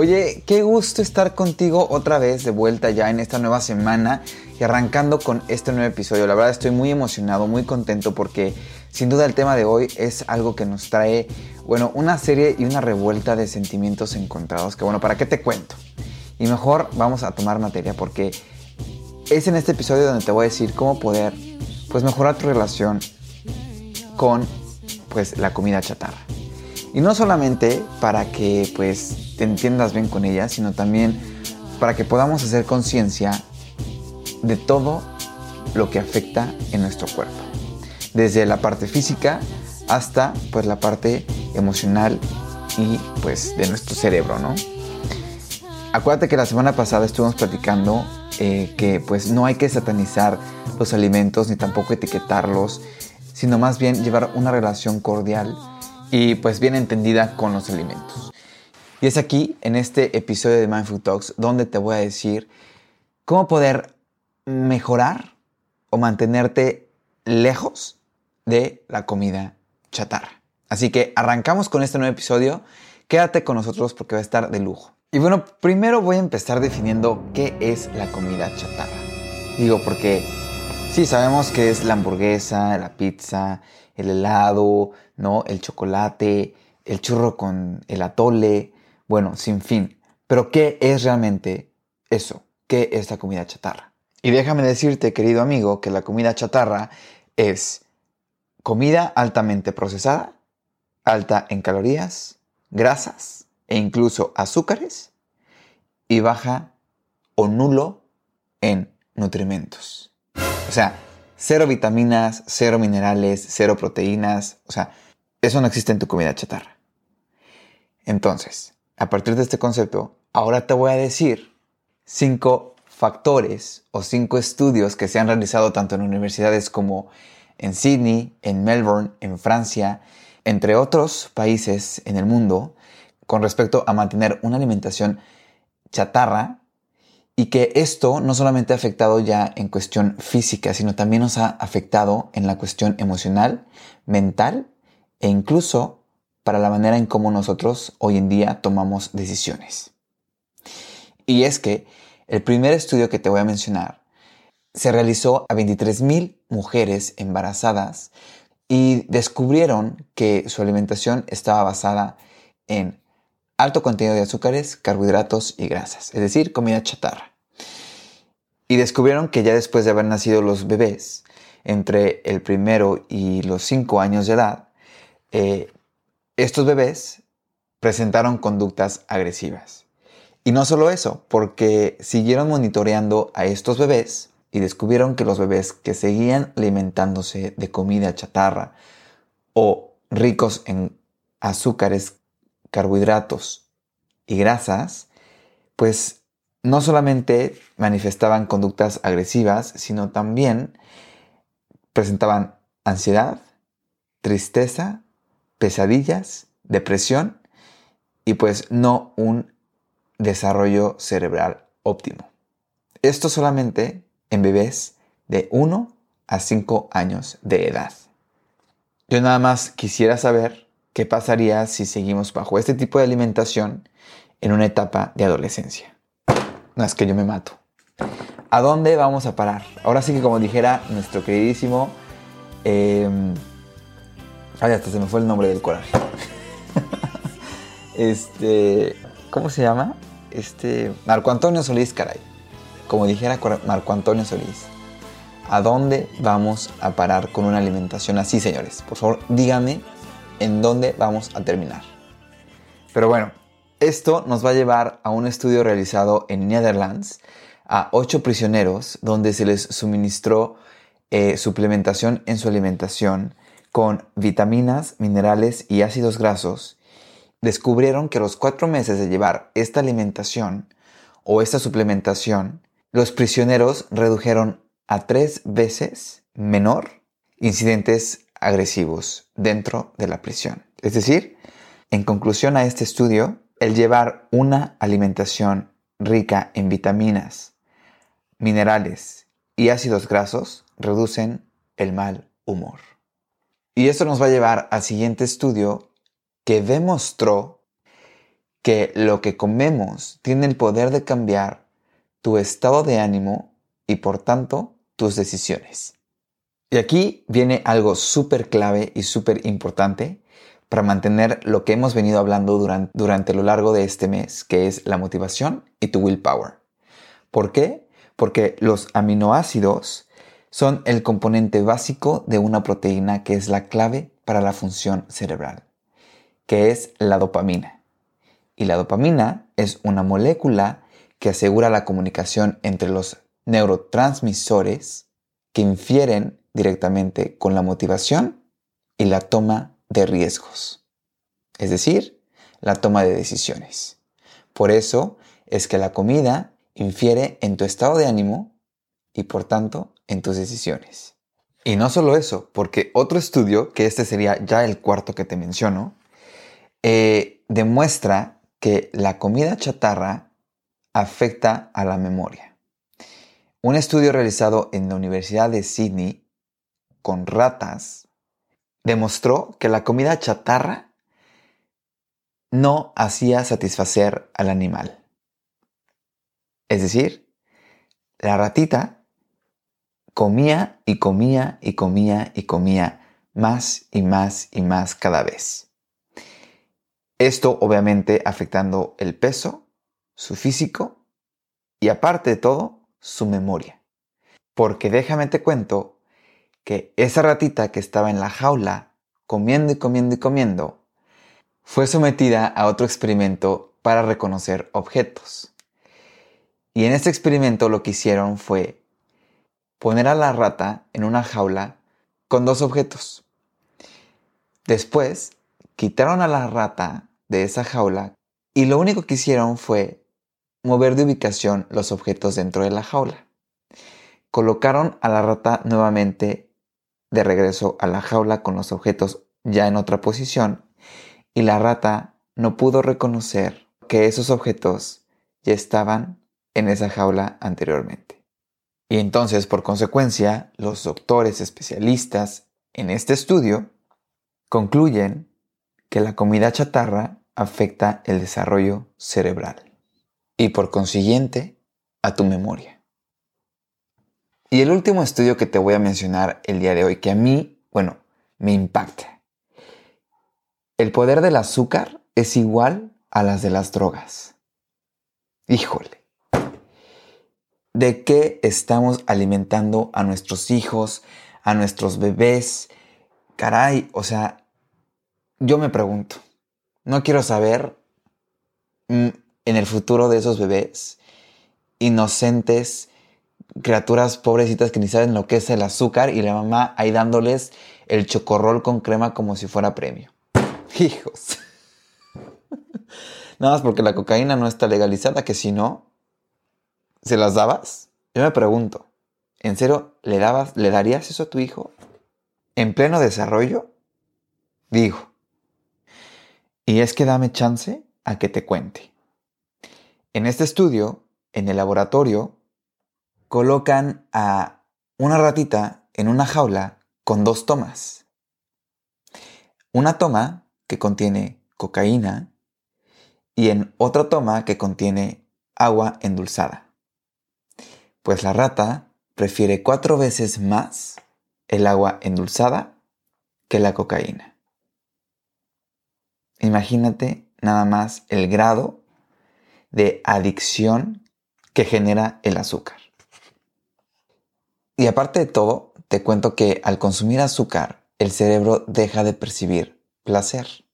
Oye, qué gusto estar contigo otra vez de vuelta ya en esta nueva semana y arrancando con este nuevo episodio. La verdad estoy muy emocionado, muy contento porque sin duda el tema de hoy es algo que nos trae, bueno, una serie y una revuelta de sentimientos encontrados que bueno, ¿para qué te cuento? Y mejor vamos a tomar materia porque es en este episodio donde te voy a decir cómo poder pues mejorar tu relación con pues la comida chatarra. Y no solamente para que pues te entiendas bien con ella, sino también para que podamos hacer conciencia de todo lo que afecta en nuestro cuerpo. Desde la parte física hasta pues la parte emocional y pues de nuestro cerebro, ¿no? Acuérdate que la semana pasada estuvimos platicando eh, que pues no hay que satanizar los alimentos ni tampoco etiquetarlos, sino más bien llevar una relación cordial y pues bien entendida con los alimentos. Y es aquí, en este episodio de Mindful Talks, donde te voy a decir cómo poder mejorar o mantenerte lejos de la comida chatarra. Así que arrancamos con este nuevo episodio. Quédate con nosotros porque va a estar de lujo. Y bueno, primero voy a empezar definiendo qué es la comida chatarra. Digo, porque sí, sabemos que es la hamburguesa, la pizza, el helado, ¿no? El chocolate, el churro con el atole, bueno, sin fin. Pero ¿qué es realmente eso? ¿Qué es la comida chatarra? Y déjame decirte, querido amigo, que la comida chatarra es comida altamente procesada, alta en calorías, grasas e incluso azúcares y baja o nulo en nutrimentos. O sea, cero vitaminas, cero minerales, cero proteínas. O sea, eso no existe en tu comida chatarra. Entonces, a partir de este concepto, ahora te voy a decir cinco factores o cinco estudios que se han realizado tanto en universidades como en Sydney, en Melbourne, en Francia, entre otros países en el mundo, con respecto a mantener una alimentación chatarra y que esto no solamente ha afectado ya en cuestión física, sino también nos ha afectado en la cuestión emocional, mental e incluso para la manera en cómo nosotros hoy en día tomamos decisiones. Y es que el primer estudio que te voy a mencionar se realizó a 23.000 mujeres embarazadas y descubrieron que su alimentación estaba basada en alto contenido de azúcares, carbohidratos y grasas, es decir, comida chatarra. Y descubrieron que ya después de haber nacido los bebés, entre el primero y los 5 años de edad, eh, estos bebés presentaron conductas agresivas. Y no solo eso, porque siguieron monitoreando a estos bebés y descubrieron que los bebés que seguían alimentándose de comida chatarra o ricos en azúcares, carbohidratos y grasas, pues no solamente manifestaban conductas agresivas, sino también presentaban ansiedad, tristeza pesadillas, depresión y pues no un desarrollo cerebral óptimo. Esto solamente en bebés de 1 a 5 años de edad. Yo nada más quisiera saber qué pasaría si seguimos bajo este tipo de alimentación en una etapa de adolescencia. No es que yo me mato. ¿A dónde vamos a parar? Ahora sí que como dijera nuestro queridísimo em, Ay, hasta se me fue el nombre del coraje. este. ¿Cómo se llama? Este. Marco Antonio Solís, caray. Como dijera Marco Antonio Solís. ¿A dónde vamos a parar con una alimentación así, señores? Por favor, díganme en dónde vamos a terminar. Pero bueno, Esto nos va a llevar a un estudio realizado en Netherlands a ocho prisioneros donde se les suministró eh, suplementación en su alimentación con vitaminas, minerales y ácidos grasos. Descubrieron que los cuatro meses de llevar esta alimentación o esta suplementación, los prisioneros redujeron a tres veces menor incidentes agresivos dentro de la prisión. Es decir, en conclusión a este estudio, el llevar una alimentación rica en vitaminas, minerales y ácidos grasos reducen el mal humor. Y esto nos va a llevar al siguiente estudio que demostró que lo que comemos tiene el poder de cambiar tu estado de ánimo y por tanto tus decisiones. Y aquí viene algo súper clave y súper importante para mantener lo que hemos venido hablando durante, lo largo de este mes, que es la motivación y tu willpower. ¿Por qué? Porque los aminoácidos son el componente básico de una proteína que es la clave para la función cerebral, que es la dopamina. Y la dopamina es una molécula que asegura la comunicación entre los neurotransmisores que infieren directamente con la motivación y la toma de riesgos, es decir, la toma de decisiones. Por eso es que la comida infiere en tu estado de ánimo y por tanto en tus decisiones. Y no solo eso, porque otro estudio, que este sería ya el cuarto que te menciono, eh, demuestra que la comida chatarra afecta a la memoria. Un estudio realizado en la Universidad de Sydney con ratas demostró que la comida chatarra no hacía satisfacer al animal. Es decir, la ratita comía y comía y comía y comía más y más y más cada vez. Esto obviamente afectando el peso, su físico y aparte de todo, su memoria. Porque déjame te cuento que esa ratita que estaba en la jaula, comiendo y comiendo y comiendo, fue sometida a otro experimento para reconocer objetos. Y en este experimento lo que hicieron fue poner a la rata en una jaula con dos objetos. Después quitaron a la rata de esa jaula y lo único que hicieron fue mover de ubicación los objetos dentro de la jaula. Colocaron a la rata nuevamente de regreso a la jaula con los objetos ya en otra posición y la rata no pudo reconocer que esos objetos ya estaban en esa jaula anteriormente. Y entonces, por consecuencia, los doctores especialistas en este estudio concluyen que la comida chatarra afecta el desarrollo cerebral y por consiguiente a tu memoria. Y el último estudio que te voy a mencionar el día de hoy, que a mí, bueno, me impacta. El poder del azúcar es igual a las de las drogas. Híjole. ¿De qué estamos alimentando a nuestros hijos, a nuestros bebés? Caray, o sea, yo me pregunto, no quiero saber mm, en el futuro de esos bebés inocentes criaturas pobrecitas que ni saben lo que es el azúcar y la mamá ahí dándoles el chocorrol con crema como si fuera premio. Hijos. Nada más porque la cocaína no está legalizada, que si no, ¿se las dabas? Yo me pregunto, ¿en serio le dabas, le darías eso a tu hijo? ¿En pleno desarrollo? Digo. Y es que dame chance a que te cuente. En este estudio, en el laboratorio, colocan a una ratita en una jaula con dos tomas. Una toma que contiene cocaína y en otra toma que contiene agua endulzada. Pues la rata prefiere cuatro veces más el agua endulzada que la cocaína. Imagínate nada más el grado de adicción que genera el azúcar. Y aparte de todo, te cuento que al consumir azúcar, el cerebro deja de percibir placer.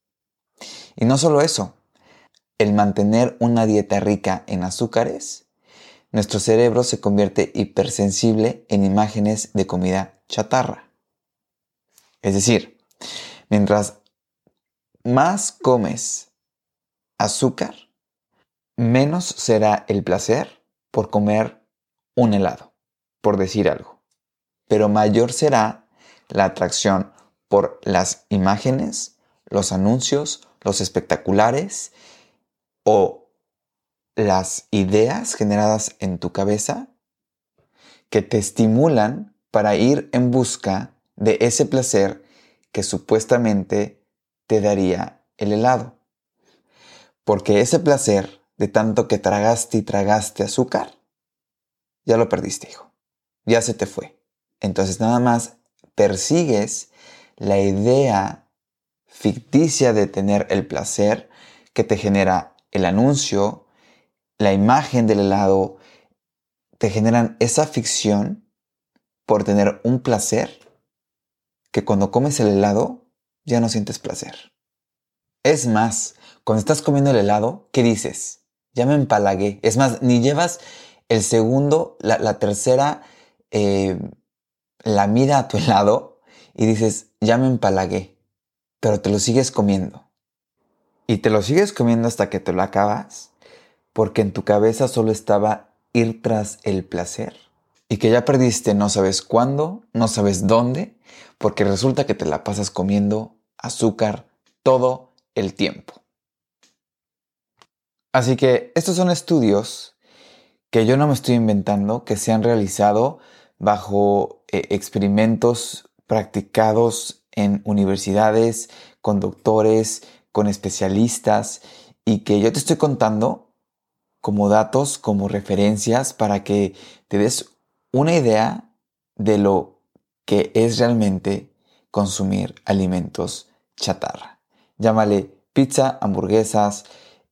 Y no solo eso, el mantener una dieta rica en azúcares, nuestro cerebro se convierte hipersensible en imágenes de comida chatarra. Es decir, mientras más comes azúcar, menos será el placer por comer un helado, por decir algo. Pero mayor será la atracción por las imágenes, los anuncios, los espectaculares o las ideas generadas en tu cabeza que te estimulan para ir en busca de ese placer que supuestamente te daría el helado. Porque ese placer de tanto que tragaste y tragaste azúcar, ya lo perdiste, hijo. Ya se te fue. Entonces nada más persigues la idea ficticia de tener el placer que te genera el anuncio, la imagen del helado, te generan esa ficción por tener un placer que cuando comes el helado ya no sientes placer. Es más, cuando estás comiendo el helado, ¿qué dices? Ya me empalagué. Es más, ni llevas el segundo, la, tercera eh, la mira a tu helado y dices, ya me empalagué, pero te lo sigues comiendo. Y te lo sigues comiendo hasta que te lo acabas, porque en tu cabeza solo estaba ir tras el placer. Y que ya perdiste no sabes cuándo, no sabes dónde, porque resulta que te la pasas comiendo azúcar todo el tiempo. Así que estos son estudios que yo no me estoy inventando, que se han realizado bajo eh, experimentos practicados en universidades, con doctores, con especialistas, y que yo te estoy contando como datos, como referencias, para que te des una idea de lo que es realmente consumir alimentos chatarra. Llámale pizza, hamburguesas,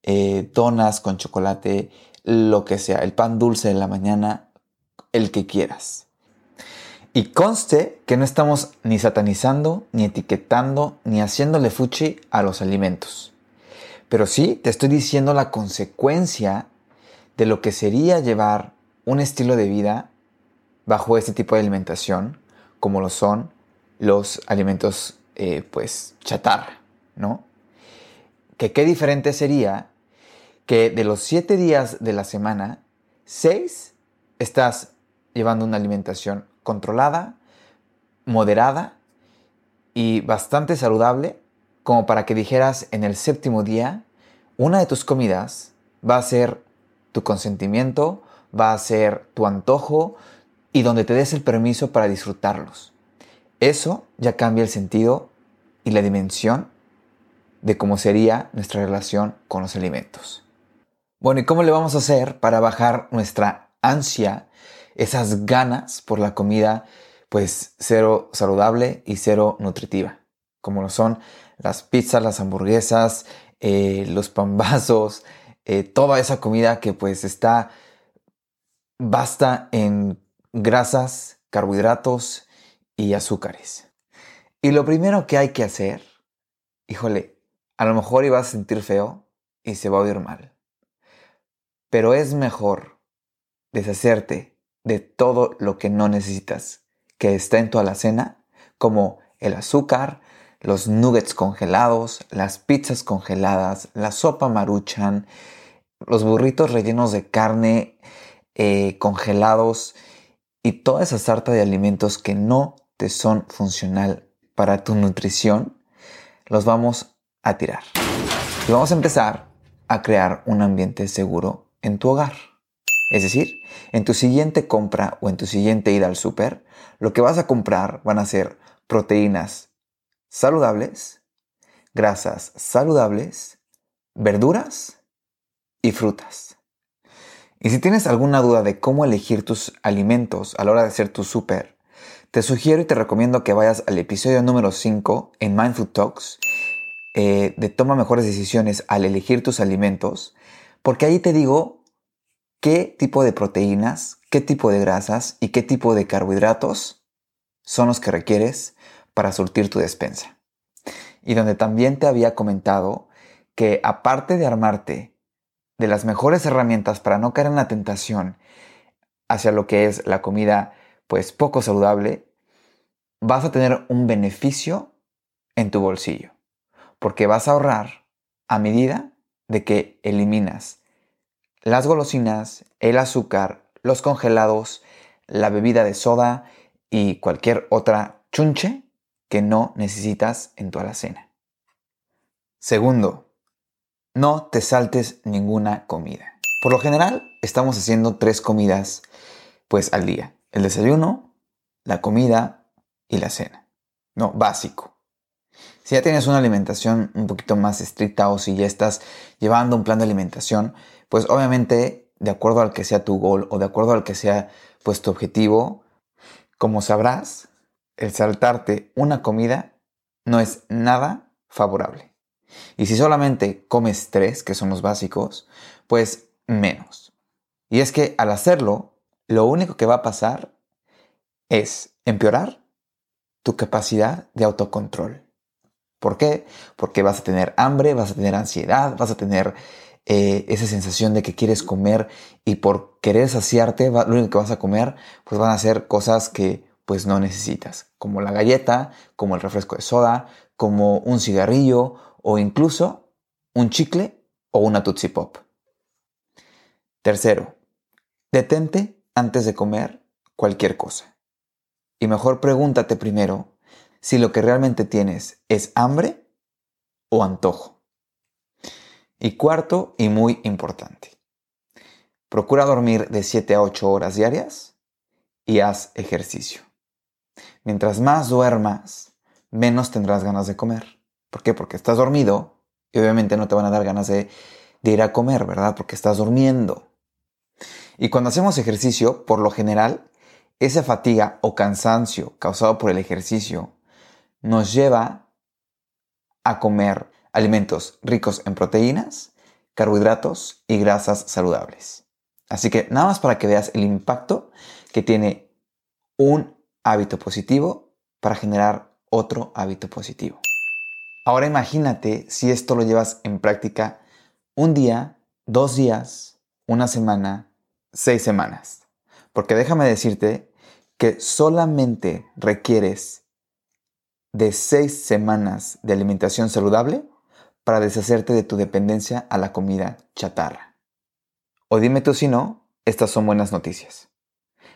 eh, donas con chocolate, lo que sea, el pan dulce de la mañana, el que quieras. Y conste que no estamos ni satanizando, ni etiquetando, ni haciéndole fuchi a los alimentos. Pero sí te estoy diciendo la consecuencia de lo que sería llevar un estilo de vida bajo este tipo de alimentación, como lo son los alimentos, eh, pues, chatarra, ¿no? Que qué diferente sería que de los siete días de la semana, seis estás llevando una alimentación controlada, moderada y bastante saludable, como para que dijeras en el séptimo día, una de tus comidas va a ser tu consentimiento, va a ser tu antojo y donde te des el permiso para disfrutarlos. Eso ya cambia el sentido y la dimensión de cómo sería nuestra relación con los alimentos. Bueno, ¿y cómo le vamos a hacer para bajar nuestra ansia, esas ganas por la comida, pues cero saludable y cero nutritiva? Como lo son las pizzas, las hamburguesas, eh, los pambazos, eh, toda esa comida que pues está basta en grasas, carbohidratos y azúcares. Y lo primero que hay que hacer, híjole, a lo mejor iba a sentir feo y se va a oír mal pero es mejor deshacerte de todo lo que no necesitas que está en tu alacena, como el azúcar, los nuggets congelados, las pizzas congeladas, la sopa maruchan, los burritos rellenos de carne eh, congelados y toda esa sarta de alimentos que no te son funcional para tu nutrición, los vamos a tirar. Y vamos a empezar a crear un ambiente seguro en tu hogar. Es decir, en tu siguiente compra o en tu siguiente ida al súper, lo que vas a comprar van a ser proteínas saludables, grasas saludables, verduras y frutas. Y si tienes alguna duda de cómo elegir tus alimentos a la hora de hacer tu súper, te sugiero y te recomiendo que vayas al episodio número 5 en Mindful Talks eh, de Toma mejores decisiones al elegir tus alimentos porque ahí te digo qué tipo de proteínas, qué tipo de grasas y qué tipo de carbohidratos son los que requieres para surtir tu despensa. Y donde también te había comentado que aparte de armarte de las mejores herramientas para no caer en la tentación hacia lo que es la comida pues poco saludable, vas a tener un beneficio en tu bolsillo, porque vas a ahorrar a medida de que eliminas las golosinas, el azúcar, los congelados, la bebida de soda y cualquier otra chunche que no necesitas en tu alacena. Segundo, no te saltes ninguna comida. Por lo general, estamos haciendo tres comidas pues al día. El desayuno, la comida y la cena. No, básico. Si ya tienes una alimentación un poquito más estricta o si ya estás llevando un plan de alimentación, pues obviamente de acuerdo al que sea tu gol o de acuerdo al que sea pues tu objetivo, como sabrás, el saltarte una comida no es nada favorable. Y si solamente comes tres, que son los básicos, pues menos. Y es que al hacerlo, lo único que va a pasar es empeorar tu capacidad de autocontrol. ¿Por qué? Porque vas a tener hambre, vas a tener ansiedad, vas a tener eh, esa sensación de que quieres comer y por querer saciarte, lo único que vas a comer, pues van a ser cosas que pues no necesitas, como la galleta, como el refresco de soda, como un cigarrillo o incluso un chicle o una Tootsie Pop. Tercero, detente antes de comer cualquier cosa. Y mejor pregúntate primero si lo que realmente tienes es hambre o antojo. Y cuarto y muy importante, procura dormir de 7 a 8 horas diarias y haz ejercicio. Mientras más duermas, menos tendrás ganas de comer. ¿Por qué? Porque estás dormido y obviamente no te van a dar ganas de, de ir a comer, ¿verdad? Porque estás durmiendo. Y cuando hacemos ejercicio, por lo general, esa fatiga o cansancio causado por el ejercicio nos lleva a comer alimentos ricos en proteínas, carbohidratos y grasas saludables. Así que nada más para que veas el impacto que tiene un hábito positivo para generar otro hábito positivo. Ahora imagínate si esto lo llevas en práctica un día, dos días, una semana, seis semanas. Porque déjame decirte que solamente requieres de seis semanas de alimentación saludable para deshacerte de tu dependencia a la comida chatarra. O dime tú si no, estas son buenas noticias.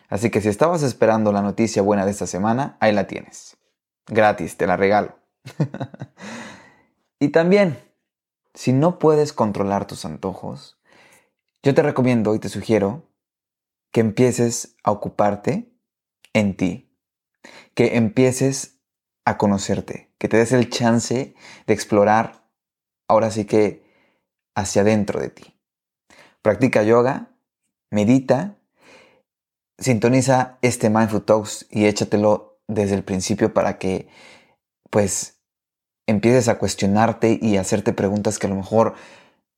Así que si estabas esperando la noticia buena de esta semana, ahí la tienes. Gratis, te la regalo. y también, si no puedes controlar tus antojos, yo te recomiendo y te sugiero que empieces a ocuparte en ti, que empieces a conocerte, que te des el chance de explorar ahora sí que hacia adentro de ti. Practica yoga, medita, sintoniza este Mindful Talks y échatelo desde el principio para que pues empieces a cuestionarte y a hacerte preguntas que a lo mejor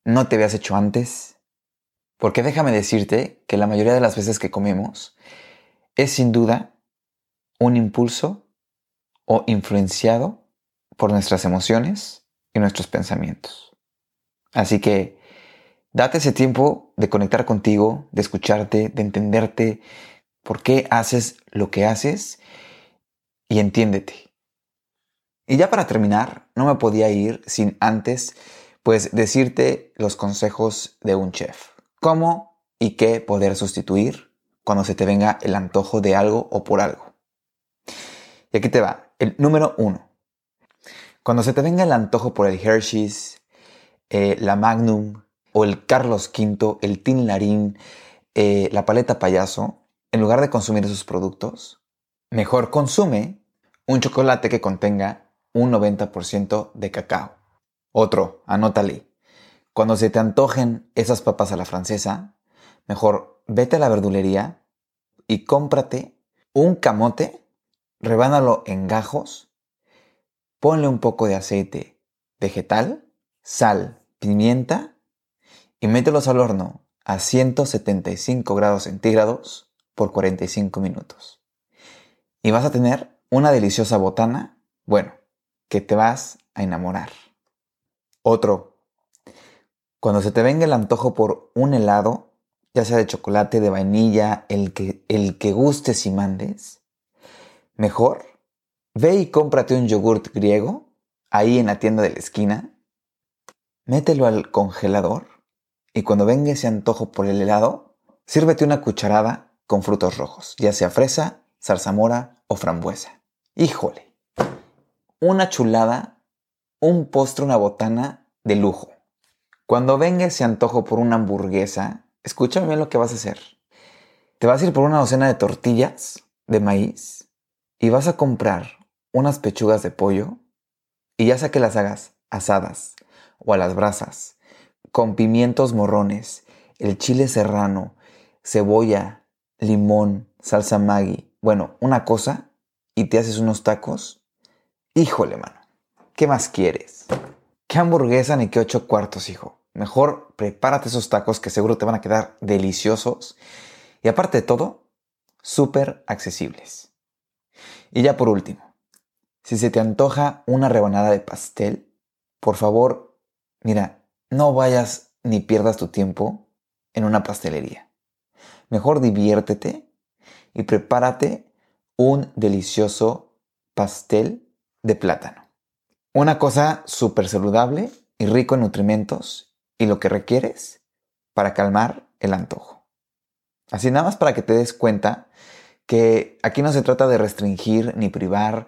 no te habías hecho antes, porque déjame decirte que la mayoría de las veces que comemos es sin duda un impulso o influenciado por nuestras emociones y nuestros pensamientos. Así que date ese tiempo de conectar contigo, de escucharte, de entenderte por qué haces lo que haces y entiéndete. Y ya para terminar, no me podía ir sin antes pues decirte los consejos de un chef cómo y qué poder sustituir cuando se te venga el antojo de algo o por algo. Y aquí te va, el número uno. Cuando se te venga el antojo por el Hershey's, eh, la Magnum o el Carlos V, el Tin Larín, eh, la paleta payaso, en lugar de consumir esos productos, mejor consume un chocolate que contenga un 90% de cacao. Otro, anótale, cuando se te antojen esas papas a la francesa, mejor vete a la verdulería y cómprate un camote, rebánalo en gajos, ponle un poco de aceite vegetal, sal, pimienta y mételos al horno a 175 grados centígrados por 45 minutos. Y vas a tener una deliciosa botana, bueno, que te vas a enamorar. Otro Cuando se te venga el antojo por un helado, ya sea de chocolate, de vainilla, el que, el que gustes y mandes, mejor ve y cómprate un yogurt griego ahí en la tienda de la esquina, mételo al congelador y cuando venga ese antojo por el helado, sírvete una cucharada con frutos rojos, ya sea fresa, zarzamora o frambuesa. Híjole, una chulada, un postre, una botana de lujo. Cuando venga ese antojo por una hamburguesa, escúchame bien lo que vas a hacer. Te vas a ir por una docena de tortillas de maíz y vas a comprar unas pechugas de pollo y ya sea que las hagas asadas o a las brasas, con pimientos morrones, el chile serrano, cebolla, limón, salsa Maggi, bueno, una cosa, y te haces unos tacos, híjole, mano, ¿qué más quieres? ¿Qué hamburguesa ni qué ocho cuartos, hijo? Mejor prepárate esos tacos que seguro te van a quedar deliciosos y aparte de todo, súper accesibles. Y ya por último, si se te antoja una rebanada de pastel, por favor, mira, no vayas ni pierdas tu tiempo en una pastelería. Mejor diviértete y prepárate un delicioso pastel de plátano. Una cosa súper saludable y rico en nutrimentos y lo que requieres para calmar el antojo. Así nada más para que te des cuenta que aquí no se trata de restringir ni privar,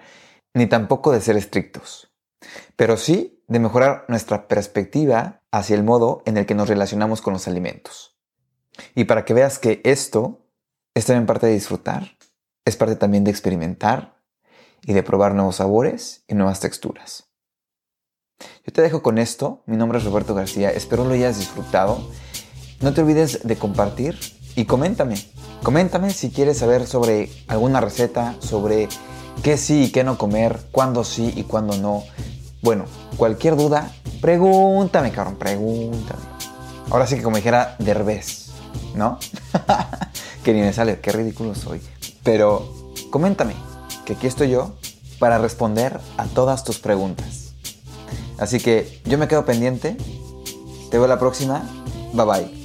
ni tampoco de ser estrictos, pero sí de mejorar nuestra perspectiva hacia el modo en el que nos relacionamos con los alimentos. Y para que veas que esto es también parte de disfrutar, es parte también de experimentar y de probar nuevos sabores y nuevas texturas. Yo te dejo con esto, mi nombre es Roberto García, espero lo hayas disfrutado. No te olvides de compartir y coméntame. Coméntame si quieres saber sobre alguna receta, sobre qué sí y qué no comer, cuándo sí y cuándo no. Bueno, cualquier duda, pregúntame, cabrón, pregúntame. Ahora sí que como dijera Derbez, ¿no? que ni me sale, qué ridículo soy. Pero coméntame, que aquí estoy yo para responder a todas tus preguntas. Así que yo me quedo pendiente. Te veo la próxima. Bye bye.